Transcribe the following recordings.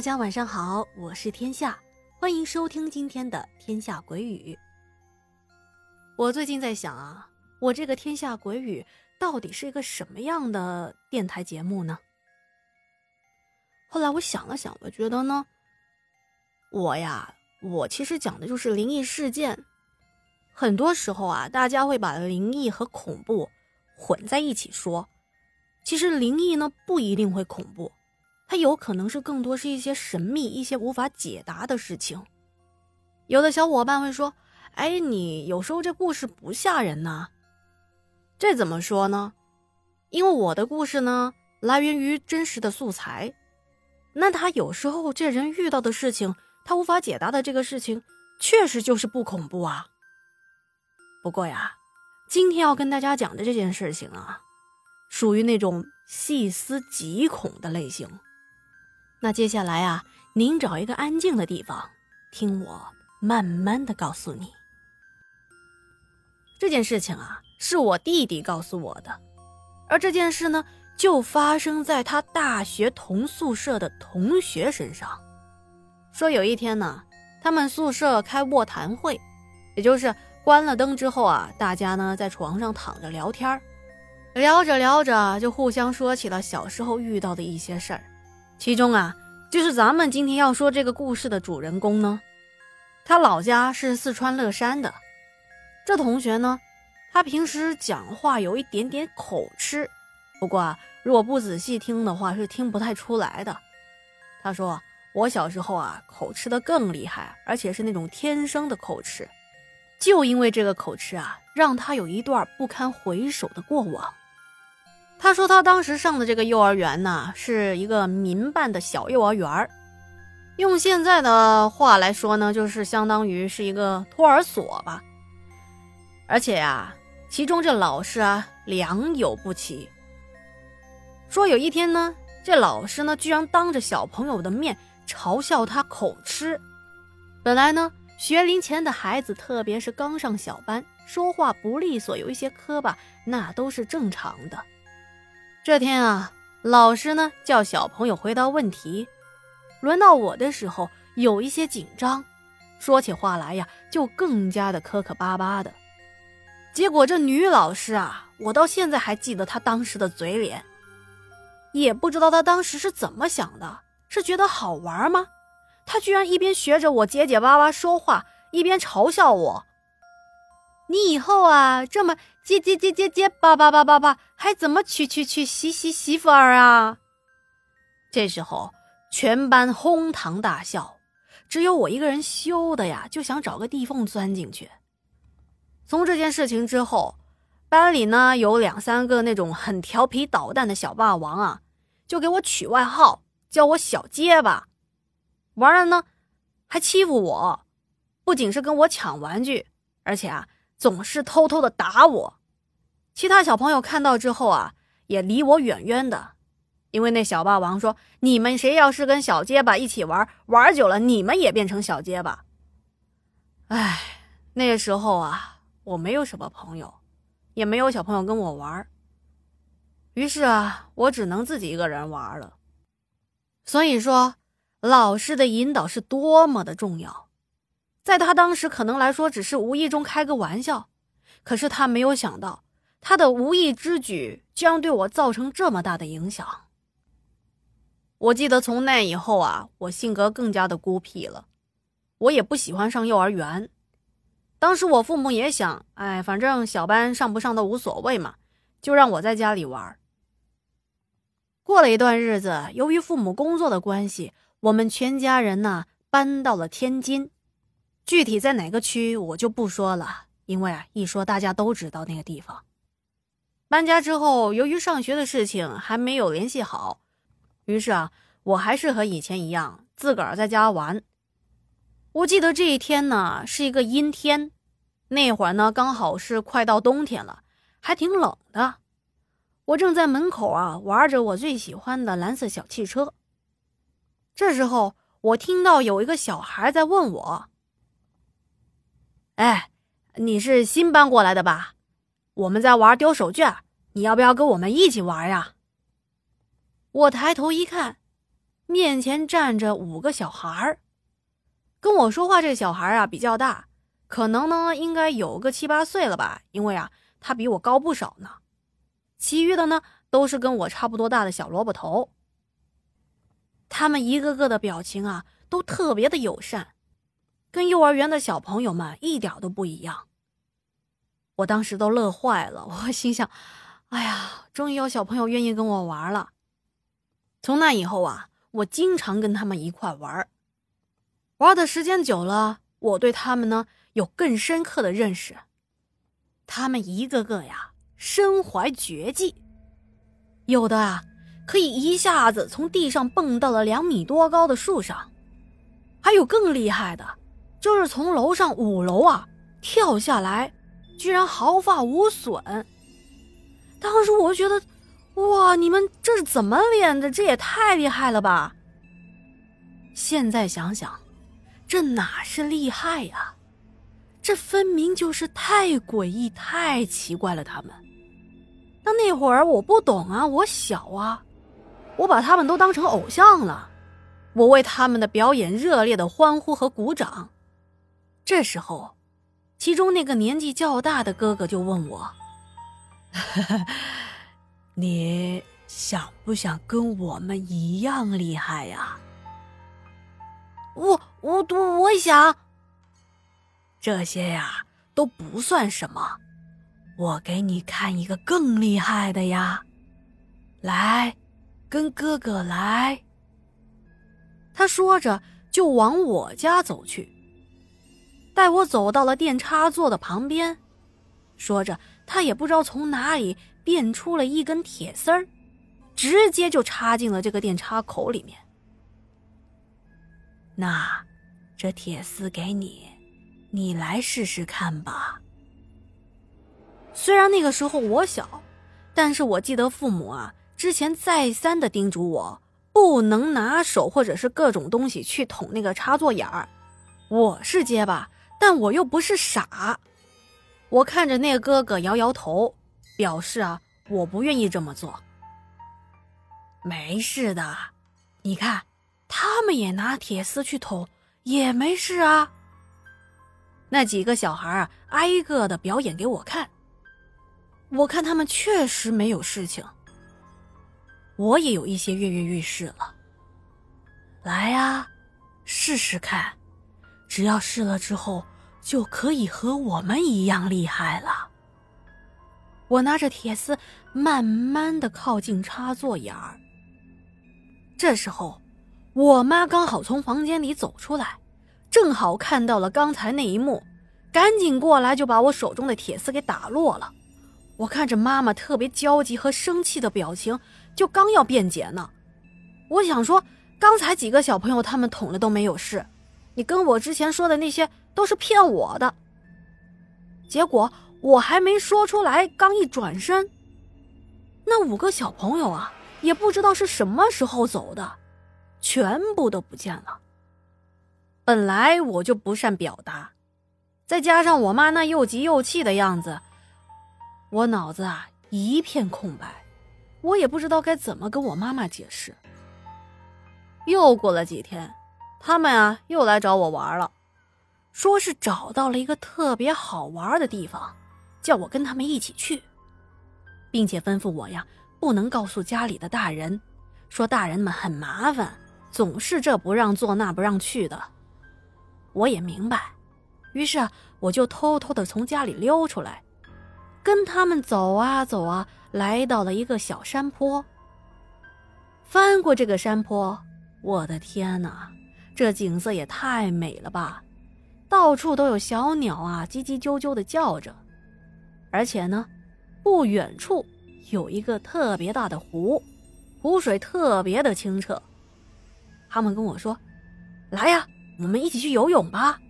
大家晚上好，我是天下，欢迎收听今天的《天下鬼语》。我最近在想啊，我这个《天下鬼语》到底是一个什么样的电台节目呢？后来我想了想，我觉得呢，我呀，我其实讲的就是灵异事件。很多时候啊，大家会把灵异和恐怖混在一起说，其实灵异呢不一定会恐怖。它有可能是更多是一些神秘、一些无法解答的事情。有的小伙伴会说：“哎，你有时候这故事不吓人呐。”这怎么说呢？因为我的故事呢来源于真实的素材。那他有时候这人遇到的事情，他无法解答的这个事情，确实就是不恐怖啊。不过呀，今天要跟大家讲的这件事情啊，属于那种细思极恐的类型。那接下来啊，您找一个安静的地方，听我慢慢的告诉你。这件事情啊，是我弟弟告诉我的，而这件事呢，就发生在他大学同宿舍的同学身上。说有一天呢，他们宿舍开卧谈会，也就是关了灯之后啊，大家呢在床上躺着聊天聊着聊着就互相说起了小时候遇到的一些事儿。其中啊，就是咱们今天要说这个故事的主人公呢，他老家是四川乐山的。这同学呢，他平时讲话有一点点口吃，不过啊，如果不仔细听的话，是听不太出来的。他说：“我小时候啊，口吃的更厉害，而且是那种天生的口吃。就因为这个口吃啊，让他有一段不堪回首的过往。”他说他当时上的这个幼儿园呢，是一个民办的小幼儿园用现在的话来说呢，就是相当于是一个托儿所吧。而且呀，其中这老师啊良莠不齐。说有一天呢，这老师呢居然当着小朋友的面嘲笑他口吃。本来呢，学龄前的孩子，特别是刚上小班，说话不利索，有一些磕巴，那都是正常的。这天啊，老师呢叫小朋友回答问题，轮到我的时候有一些紧张，说起话来呀就更加的磕磕巴巴的。结果这女老师啊，我到现在还记得她当时的嘴脸，也不知道她当时是怎么想的，是觉得好玩吗？她居然一边学着我结结巴巴说话，一边嘲笑我。你以后啊，这么结结结结结巴巴巴巴巴，还怎么娶娶娶媳媳媳妇儿啊？这时候全班哄堂大笑，只有我一个人羞的呀，就想找个地缝钻进去。从这件事情之后，班里呢有两三个那种很调皮捣蛋的小霸王啊，就给我取外号，叫我小结巴。完了呢，还欺负我，不仅是跟我抢玩具，而且啊。总是偷偷的打我，其他小朋友看到之后啊，也离我远远的，因为那小霸王说：“你们谁要是跟小结巴一起玩，玩久了你们也变成小结巴。”哎，那个时候啊，我没有什么朋友，也没有小朋友跟我玩，于是啊，我只能自己一个人玩了。所以说，老师的引导是多么的重要。在他当时可能来说只是无意中开个玩笑，可是他没有想到，他的无意之举将对我造成这么大的影响。我记得从那以后啊，我性格更加的孤僻了，我也不喜欢上幼儿园。当时我父母也想，哎，反正小班上不上都无所谓嘛，就让我在家里玩。过了一段日子，由于父母工作的关系，我们全家人呢搬到了天津。具体在哪个区我就不说了，因为啊一说大家都知道那个地方。搬家之后，由于上学的事情还没有联系好，于是啊我还是和以前一样自个儿在家玩。我记得这一天呢是一个阴天，那会儿呢刚好是快到冬天了，还挺冷的。我正在门口啊玩着我最喜欢的蓝色小汽车。这时候我听到有一个小孩在问我。哎，你是新搬过来的吧？我们在玩丢手绢，你要不要跟我们一起玩呀？我抬头一看，面前站着五个小孩儿，跟我说话。这小孩啊比较大，可能呢应该有个七八岁了吧，因为啊他比我高不少呢。其余的呢都是跟我差不多大的小萝卜头。他们一个个的表情啊都特别的友善，跟幼儿园的小朋友们一点都不一样。我当时都乐坏了，我心想：哎呀，终于有小朋友愿意跟我玩了。从那以后啊，我经常跟他们一块玩玩的时间久了，我对他们呢有更深刻的认识。他们一个个呀，身怀绝技，有的啊可以一下子从地上蹦到了两米多高的树上，还有更厉害的，就是从楼上五楼啊跳下来，居然毫发无损。当时我就觉得。哇！你们这是怎么练的？这也太厉害了吧！现在想想，这哪是厉害呀？这分明就是太诡异、太奇怪了。他们，那那会儿我不懂啊，我小啊，我把他们都当成偶像了，我为他们的表演热烈的欢呼和鼓掌。这时候，其中那个年纪较大的哥哥就问我。你想不想跟我们一样厉害呀？我我我想。这些呀都不算什么，我给你看一个更厉害的呀！来，跟哥哥来。他说着就往我家走去，带我走到了电插座的旁边，说着他也不知道从哪里。变出了一根铁丝儿，直接就插进了这个电插口里面。那，这铁丝给你，你来试试看吧。虽然那个时候我小，但是我记得父母啊之前再三的叮嘱我，不能拿手或者是各种东西去捅那个插座眼儿。我是结巴，但我又不是傻。我看着那哥哥摇摇头。表示啊，我不愿意这么做。没事的，你看，他们也拿铁丝去捅，也没事啊。那几个小孩啊，挨个的表演给我看。我看他们确实没有事情，我也有一些跃跃欲试了。来呀，试试看，只要试了之后，就可以和我们一样厉害了。我拿着铁丝，慢慢的靠近插座眼儿。这时候，我妈刚好从房间里走出来，正好看到了刚才那一幕，赶紧过来就把我手中的铁丝给打落了。我看着妈妈特别焦急和生气的表情，就刚要辩解呢。我想说，刚才几个小朋友他们捅了都没有事，你跟我之前说的那些都是骗我的。结果。我还没说出来，刚一转身，那五个小朋友啊，也不知道是什么时候走的，全部都不见了。本来我就不善表达，再加上我妈那又急又气的样子，我脑子啊一片空白，我也不知道该怎么跟我妈妈解释。又过了几天，他们啊又来找我玩了，说是找到了一个特别好玩的地方。叫我跟他们一起去，并且吩咐我呀，不能告诉家里的大人，说大人们很麻烦，总是这不让做那不让去的。我也明白，于是啊，我就偷偷的从家里溜出来，跟他们走啊走啊，来到了一个小山坡。翻过这个山坡，我的天哪，这景色也太美了吧！到处都有小鸟啊，叽叽啾啾的叫着。而且呢，不远处有一个特别大的湖，湖水特别的清澈。他们跟我说：“来呀，我们一起去游泳吧。”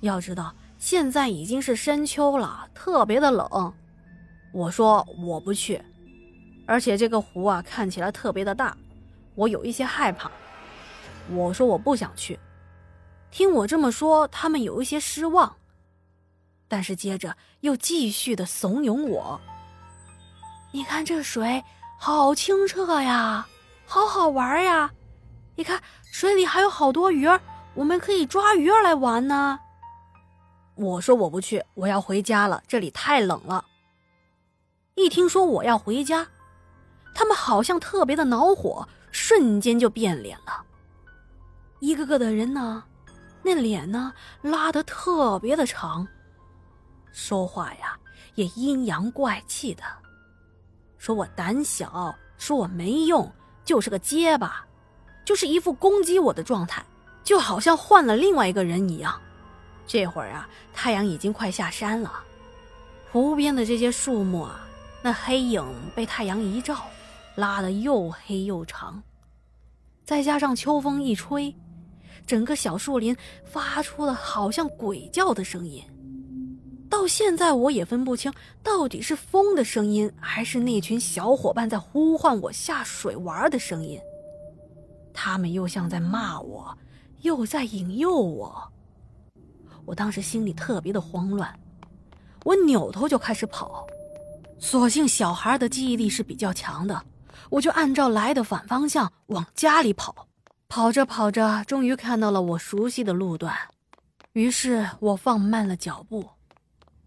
要知道现在已经是深秋了，特别的冷。我说我不去，而且这个湖啊看起来特别的大，我有一些害怕。我说我不想去。听我这么说，他们有一些失望。但是接着又继续的怂恿我。你看这水好清澈呀，好好玩呀，你看水里还有好多鱼儿，我们可以抓鱼儿来玩呢。”我说：“我不去，我要回家了，这里太冷了。”一听说我要回家，他们好像特别的恼火，瞬间就变脸了。一个个的人呢，那脸呢拉得特别的长，说话呀也阴阳怪气的，说我胆小，说我没用，就是个结巴，就是一副攻击我的状态，就好像换了另外一个人一样。这会儿啊，太阳已经快下山了，湖边的这些树木啊，那黑影被太阳一照，拉得又黑又长。再加上秋风一吹，整个小树林发出了好像鬼叫的声音。到现在我也分不清到底是风的声音，还是那群小伙伴在呼唤我下水玩的声音。他们又像在骂我，又在引诱我。我当时心里特别的慌乱，我扭头就开始跑。所幸小孩的记忆力是比较强的，我就按照来的反方向往家里跑。跑着跑着，终于看到了我熟悉的路段，于是我放慢了脚步，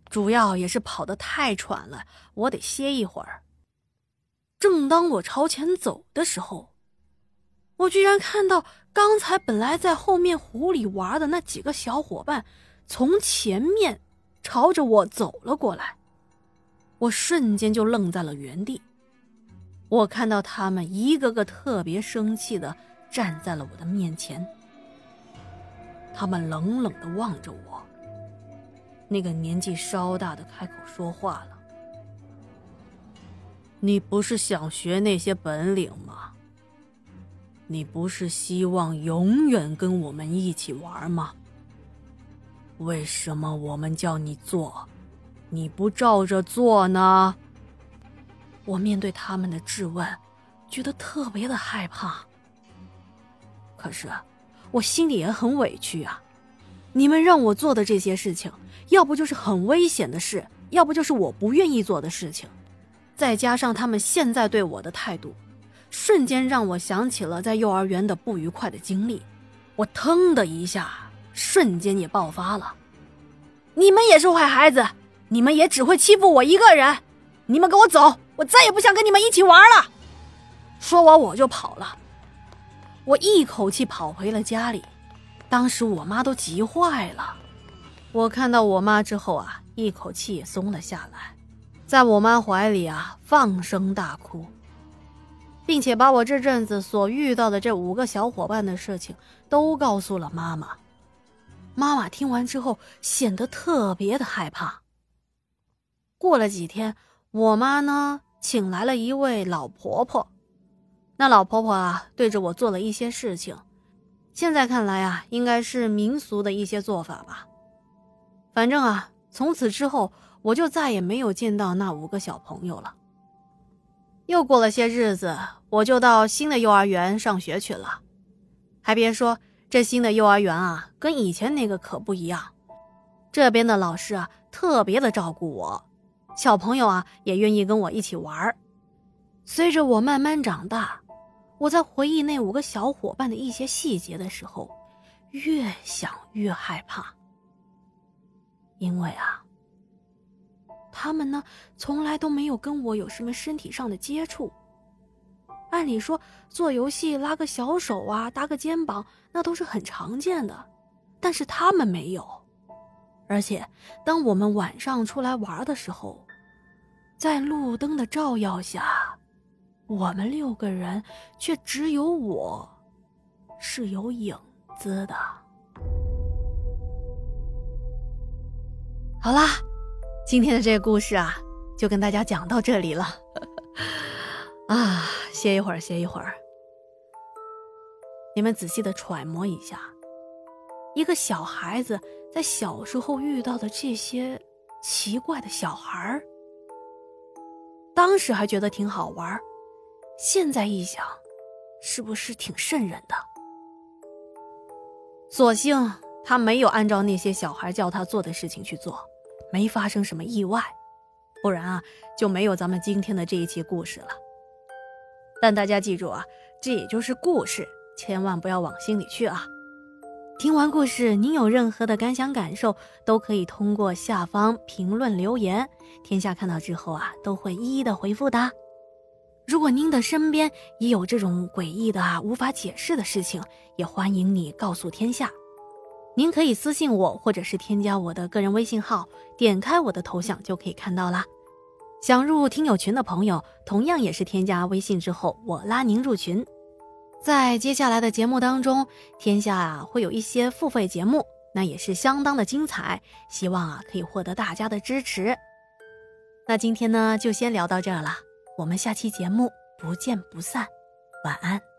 主要也是跑得太喘了，我得歇一会儿。正当我朝前走的时候，我居然看到刚才本来在后面湖里玩的那几个小伙伴。从前面朝着我走了过来，我瞬间就愣在了原地。我看到他们一个个特别生气的站在了我的面前，他们冷冷的望着我。那个年纪稍大的开口说话了：“你不是想学那些本领吗？你不是希望永远跟我们一起玩吗？”为什么我们叫你做，你不照着做呢？我面对他们的质问，觉得特别的害怕。可是，我心里也很委屈啊！你们让我做的这些事情，要不就是很危险的事，要不就是我不愿意做的事情。再加上他们现在对我的态度，瞬间让我想起了在幼儿园的不愉快的经历。我腾的一下。瞬间也爆发了！你们也是坏孩子，你们也只会欺负我一个人！你们给我走，我再也不想跟你们一起玩了！说完我就跑了。我一口气跑回了家里，当时我妈都急坏了。我看到我妈之后啊，一口气也松了下来，在我妈怀里啊放声大哭，并且把我这阵子所遇到的这五个小伙伴的事情都告诉了妈妈。妈妈听完之后，显得特别的害怕。过了几天，我妈呢，请来了一位老婆婆。那老婆婆啊，对着我做了一些事情，现在看来啊，应该是民俗的一些做法吧。反正啊，从此之后，我就再也没有见到那五个小朋友了。又过了些日子，我就到新的幼儿园上学去了。还别说。这新的幼儿园啊，跟以前那个可不一样。这边的老师啊，特别的照顾我，小朋友啊也愿意跟我一起玩随着我慢慢长大，我在回忆那五个小伙伴的一些细节的时候，越想越害怕。因为啊，他们呢从来都没有跟我有什么身体上的接触。按理说，做游戏拉个小手啊，搭个肩膀，那都是很常见的。但是他们没有，而且当我们晚上出来玩的时候，在路灯的照耀下，我们六个人却只有我是有影子的。好啦，今天的这个故事啊，就跟大家讲到这里了。啊。歇一会儿，歇一会儿。你们仔细的揣摩一下，一个小孩子在小时候遇到的这些奇怪的小孩儿，当时还觉得挺好玩儿现在一想，是不是挺瘆人的？所幸他没有按照那些小孩叫他做的事情去做，没发生什么意外，不然啊，就没有咱们今天的这一期故事了。但大家记住啊，这也就是故事，千万不要往心里去啊。听完故事，您有任何的感想感受，都可以通过下方评论留言，天下看到之后啊，都会一一的回复的。如果您的身边也有这种诡异的啊无法解释的事情，也欢迎你告诉天下。您可以私信我，或者是添加我的个人微信号，点开我的头像就可以看到啦。想入听友群的朋友，同样也是添加微信之后，我拉您入群。在接下来的节目当中，天下啊会有一些付费节目，那也是相当的精彩，希望啊可以获得大家的支持。那今天呢就先聊到这儿了，我们下期节目不见不散，晚安。